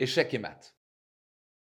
Échec et maths.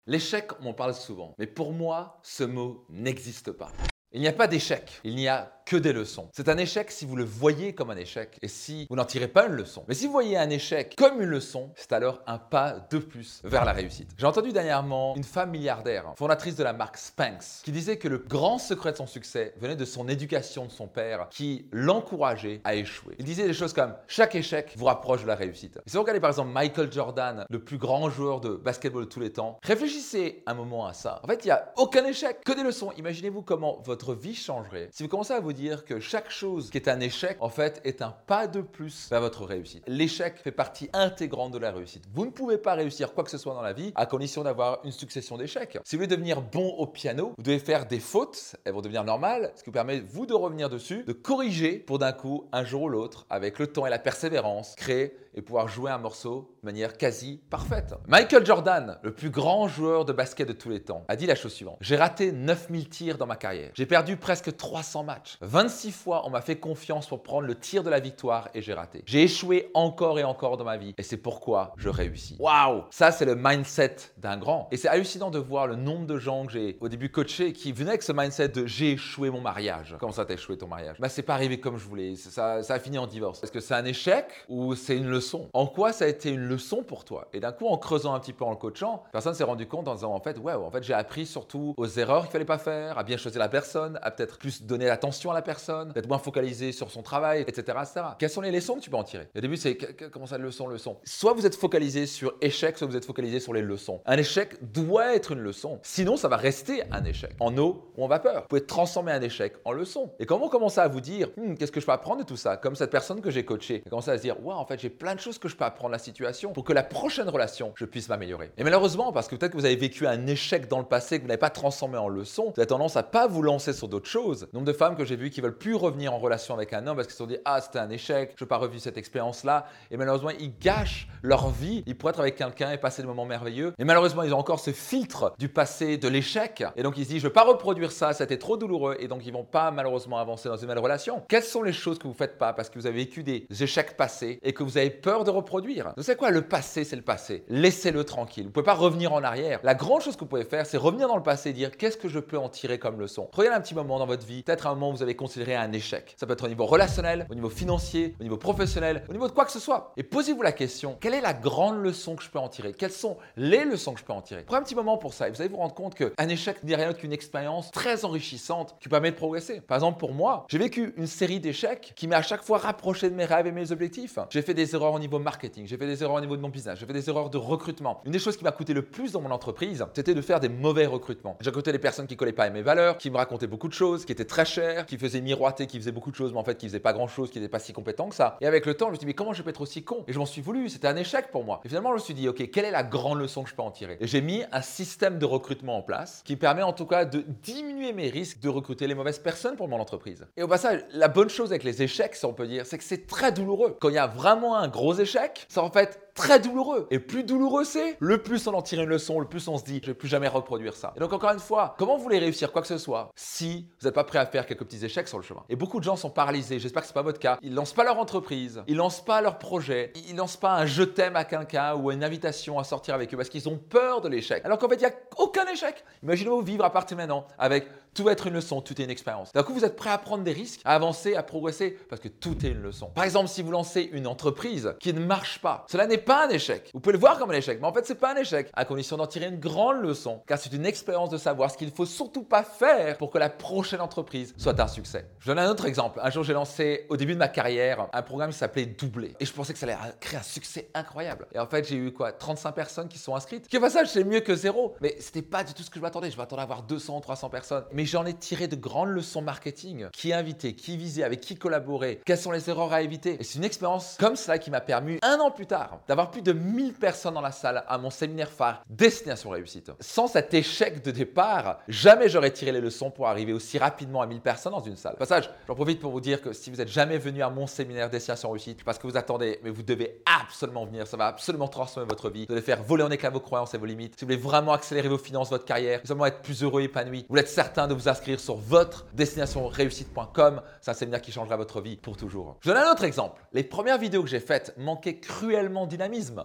L'échec, on en parle souvent, mais pour moi, ce mot n'existe pas. Il n'y a pas d'échec, il n'y a que des leçons. C'est un échec si vous le voyez comme un échec et si vous n'en tirez pas une leçon. Mais si vous voyez un échec comme une leçon, c'est alors un pas de plus vers la réussite. J'ai entendu dernièrement une femme milliardaire, fondatrice de la marque Spanx, qui disait que le grand secret de son succès venait de son éducation de son père qui l'encourageait à échouer. Il disait des choses comme chaque échec vous rapproche de la réussite. Si vous regardez par exemple Michael Jordan, le plus grand joueur de basketball de tous les temps, réfléchissez un moment à ça. En fait, il n'y a aucun échec, que des leçons. Imaginez-vous comment votre votre vie changerait si vous commencez à vous dire que chaque chose qui est un échec, en fait, est un pas de plus vers votre réussite. L'échec fait partie intégrante de la réussite. Vous ne pouvez pas réussir quoi que ce soit dans la vie à condition d'avoir une succession d'échecs. Si vous voulez devenir bon au piano, vous devez faire des fautes, elles vont devenir normales, ce qui vous permet, vous, de revenir dessus, de corriger pour d'un coup, un jour ou l'autre, avec le temps et la persévérance, créer et pouvoir jouer un morceau de manière quasi parfaite. Michael Jordan, le plus grand joueur de basket de tous les temps, a dit la chose suivante. J'ai raté 9000 tirs dans ma carrière. J'ai perdu presque 300 matchs. 26 fois, on m'a fait confiance pour prendre le tir de la victoire et j'ai raté. J'ai échoué encore et encore dans ma vie et c'est pourquoi je réussis. Waouh Ça, c'est le mindset d'un grand. Et c'est hallucinant de voir le nombre de gens que j'ai au début coachés qui venaient avec ce mindset de j'ai échoué mon mariage. Comment ça t'as échoué ton mariage? Bah, c'est pas arrivé comme je voulais. Ça, ça a fini en divorce. Est-ce que c'est un échec ou c'est une leçon En quoi ça a été une leçon pour toi? Et d'un coup, en creusant un petit peu en le coachant, personne s'est rendu compte en disant en fait, ouais, en fait, j'ai appris surtout aux erreurs qu'il fallait pas faire, à bien choisir la personne, à peut-être plus donner l'attention à la personne, d'être moins focalisé sur son travail, etc., etc. Quelles sont les leçons que tu peux en tirer? Au début, c'est comment ça, leçon, leçon? Soit vous êtes focalisé sur échec, soit vous êtes focalisé sur les leçons. Un échec doit être une leçon. Sinon, ça va rester un échec. En eau ou en vapeur. Vous pouvez transformer un échec en leçon. Et comment commencer à vous dire, hmm, qu'est-ce que je peux apprendre de tout ça? Comme cette personne que j'ai coachée. Commencer à se dire, ouais, en fait, j'ai plein de choses que je peux apprendre de la situation pour que la prochaine relation, je puisse m'améliorer. Et malheureusement, parce que peut-être que vous avez vécu un échec dans le passé que vous n'avez pas transformé en leçon, vous avez tendance à pas vous lancer sur d'autres choses. Nombre de femmes que j'ai vues qui veulent plus revenir en relation avec un homme parce qu'ils se sont dit ah c'était un échec, je n'ai pas revu cette expérience là. Et malheureusement ils gâchent leur vie. Ils pourraient être avec quelqu'un et passer des moments merveilleux. Et malheureusement ils ont encore ce filtre du passé de l'échec. Et donc ils se disent je veux pas reproduire ça, c'était trop douloureux. Et donc ils vont pas malheureusement avancer dans une belle relation. Quelles sont les choses que vous faites pas parce que vous avez vécu des échecs passés et que vous avez peur de reproduire Vous savez quoi Le passé c'est le passé. Laissez-le tranquille. Vous pouvez pas revenir en arrière. La grande chose que vous pouvez faire c'est revenir dans le passé et dire qu'est-ce que je peux en tirer comme leçon? Regardez un petit moment dans votre vie, peut-être un moment où vous avez considéré un échec. Ça peut être au niveau relationnel, au niveau financier, au niveau professionnel, au niveau de quoi que ce soit. Et posez-vous la question, quelle est la grande leçon que je peux en tirer? Quelles sont les leçons que je peux en tirer? Prenez un petit moment pour ça et vous allez vous rendre compte qu'un échec n'est rien qu'une expérience très enrichissante qui permet de progresser. Par exemple, pour moi, j'ai vécu une série d'échecs qui m'a à chaque fois rapproché de mes rêves et mes objectifs. J'ai fait des erreurs au niveau marketing, j'ai fait des erreurs au niveau de mon business, j'ai fait des erreurs de recrutement. Une des choses qui m'a coûté le plus dans mon entreprise, c'était de faire des mauvais recrutements. J'ai recruté des personnes qui collaient pas à mes valeurs, qui me racontaient beaucoup de choses, qui étaient très chères, qui faisaient miroiter, qui faisaient beaucoup de choses, mais en fait qui faisaient pas grand chose, qui n'étaient pas si compétents que ça. Et avec le temps, je me suis dit, mais comment je peux être aussi con? Et je m'en suis voulu, c'était un échec pour moi. Et finalement, je me suis dit, ok, quelle est la grande leçon que je peux en tirer? Et j'ai mis un système de recrutement en place qui permet en tout cas de diminuer mes risques de recruter les mauvaises personnes pour mon entreprise. Et au passage, la bonne chose avec les échecs, si on peut dire, c'est que c'est très douloureux. Quand il y a vraiment un gros échec, c'est en fait très douloureux. Et plus douloureux c'est, le plus on en tire une leçon, le plus on se dit, je vais plus jamais reproduire ça. Et donc encore une fois, comment vous voulez réussir quoi que ce soit si vous n'êtes pas prêt à faire quelques petits échecs sur le chemin? Et beaucoup de gens sont paralysés, j'espère que ce n'est pas votre cas. Ils lancent pas leur entreprise, ils lancent pas leur projet, ils lancent pas un je t'aime à quelqu'un ou une invitation à sortir avec eux parce qu'ils ont peur de l'échec. Alors qu'en fait, il n'y a aucun échec. Imaginez-vous vivre à partir maintenant avec tout va être une leçon, tout est une expérience. D'un coup, vous êtes prêt à prendre des risques, à avancer, à progresser, parce que tout est une leçon. Par exemple, si vous lancez une entreprise qui ne marche pas, cela n'est un échec. Vous pouvez le voir comme un échec, mais en fait, c'est pas un échec, à condition d'en tirer une grande leçon, car c'est une expérience de savoir ce qu'il faut surtout pas faire pour que la prochaine entreprise soit un succès. Je donne un autre exemple. Un jour, j'ai lancé au début de ma carrière un programme qui s'appelait Doubler, et je pensais que ça allait créer un succès incroyable. Et en fait, j'ai eu quoi 35 personnes qui sont inscrites. Au passage, c'est mieux que zéro, mais c'était pas du tout ce que je m'attendais. Je m'attendais à avoir 200, 300 personnes, mais j'en ai tiré de grandes leçons marketing. Qui inviter, qui viser, avec qui collaborer, quelles sont les erreurs à éviter? Et c'est une expérience comme cela qui m'a permis, un an plus tard, d'avoir plus de 1000 personnes dans la salle à mon séminaire phare Destination Réussite. Sans cet échec de départ, jamais j'aurais tiré les leçons pour arriver aussi rapidement à 1000 personnes dans une salle. Passage, j'en profite pour vous dire que si vous n'êtes jamais venu à mon séminaire Destination Réussite, parce que vous attendez, mais vous devez absolument venir, ça va absolument transformer votre vie, vous allez faire voler en éclats vos croyances et vos limites. Si vous voulez vraiment accélérer vos finances, votre carrière, vraiment être plus heureux et épanoui, vous êtes certain de vous inscrire sur votre destinationreussite.com. C'est un séminaire qui changera votre vie pour toujours. Je donne un autre exemple. Les premières vidéos que j'ai faites manquaient cruellement d'identité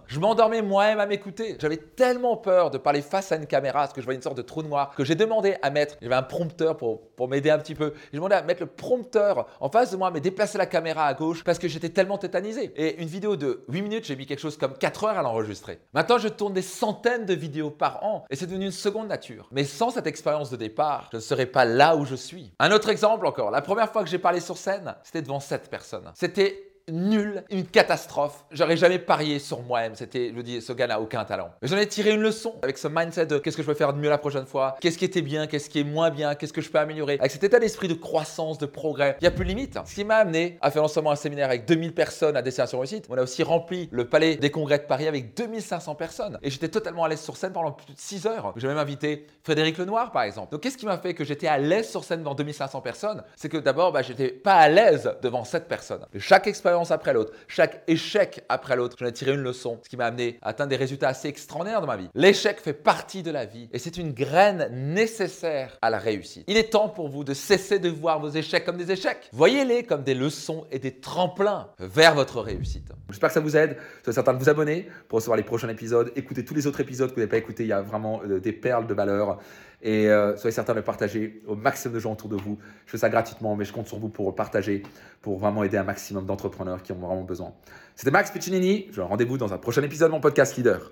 Je m'endormais moi-même à m'écouter. J'avais tellement peur de parler face à une caméra, parce que je voyais une sorte de trou noir, que j'ai demandé à mettre, avait un prompteur pour, pour m'aider un petit peu, j'ai demandé à mettre le prompteur en face de moi, mais déplacer la caméra à gauche, parce que j'étais tellement tétanisé. Et une vidéo de 8 minutes, j'ai mis quelque chose comme 4 heures à l'enregistrer. Maintenant, je tourne des centaines de vidéos par an, et c'est devenu une seconde nature. Mais sans cette expérience de départ, je ne serais pas là où je suis. Un autre exemple encore, la première fois que j'ai parlé sur scène, c'était devant 7 personnes. C'était nul, une catastrophe. J'aurais jamais parié sur moi-même. C'était, je dis, ce gars n'a aucun talent. Mais j'en ai tiré une leçon avec ce mindset de qu'est-ce que je peux faire de mieux la prochaine fois, qu'est-ce qui était bien, qu'est-ce qui est moins bien, qu'est-ce que je peux améliorer. Avec cet état d'esprit de croissance, de progrès, il n'y a plus de limite. Ce qui m'a amené à faire non seulement un séminaire avec 2000 personnes à Destination Réussite, on a aussi rempli le palais des congrès de Paris avec 2500 personnes. Et j'étais totalement à l'aise sur scène pendant plus de 6 heures. J'ai même invité Frédéric Lenoir, par exemple. Donc qu'est-ce qui m'a fait que j'étais à l'aise sur scène devant 2500 personnes? C'est que d'abord, bah, j'étais pas à l'aise devant cette personne. chaque expérience après l'autre, chaque échec après l'autre, j'en ai tiré une leçon, ce qui m'a amené à atteindre des résultats assez extraordinaires dans ma vie. L'échec fait partie de la vie et c'est une graine nécessaire à la réussite. Il est temps pour vous de cesser de voir vos échecs comme des échecs. Voyez-les comme des leçons et des tremplins vers votre réussite. J'espère que ça vous aide. Soyez certain de vous abonner pour recevoir les prochains épisodes. Écoutez tous les autres épisodes que vous n'avez pas écoutés. Il y a vraiment euh, des perles de valeur. Et euh, soyez certain de partager au maximum de gens autour de vous. Je fais ça gratuitement, mais je compte sur vous pour le partager, pour vraiment aider un maximum d'entrepreneurs qui en ont vraiment besoin. C'était Max Piccinini. Je vous rendez-vous dans un prochain épisode de mon podcast Leader.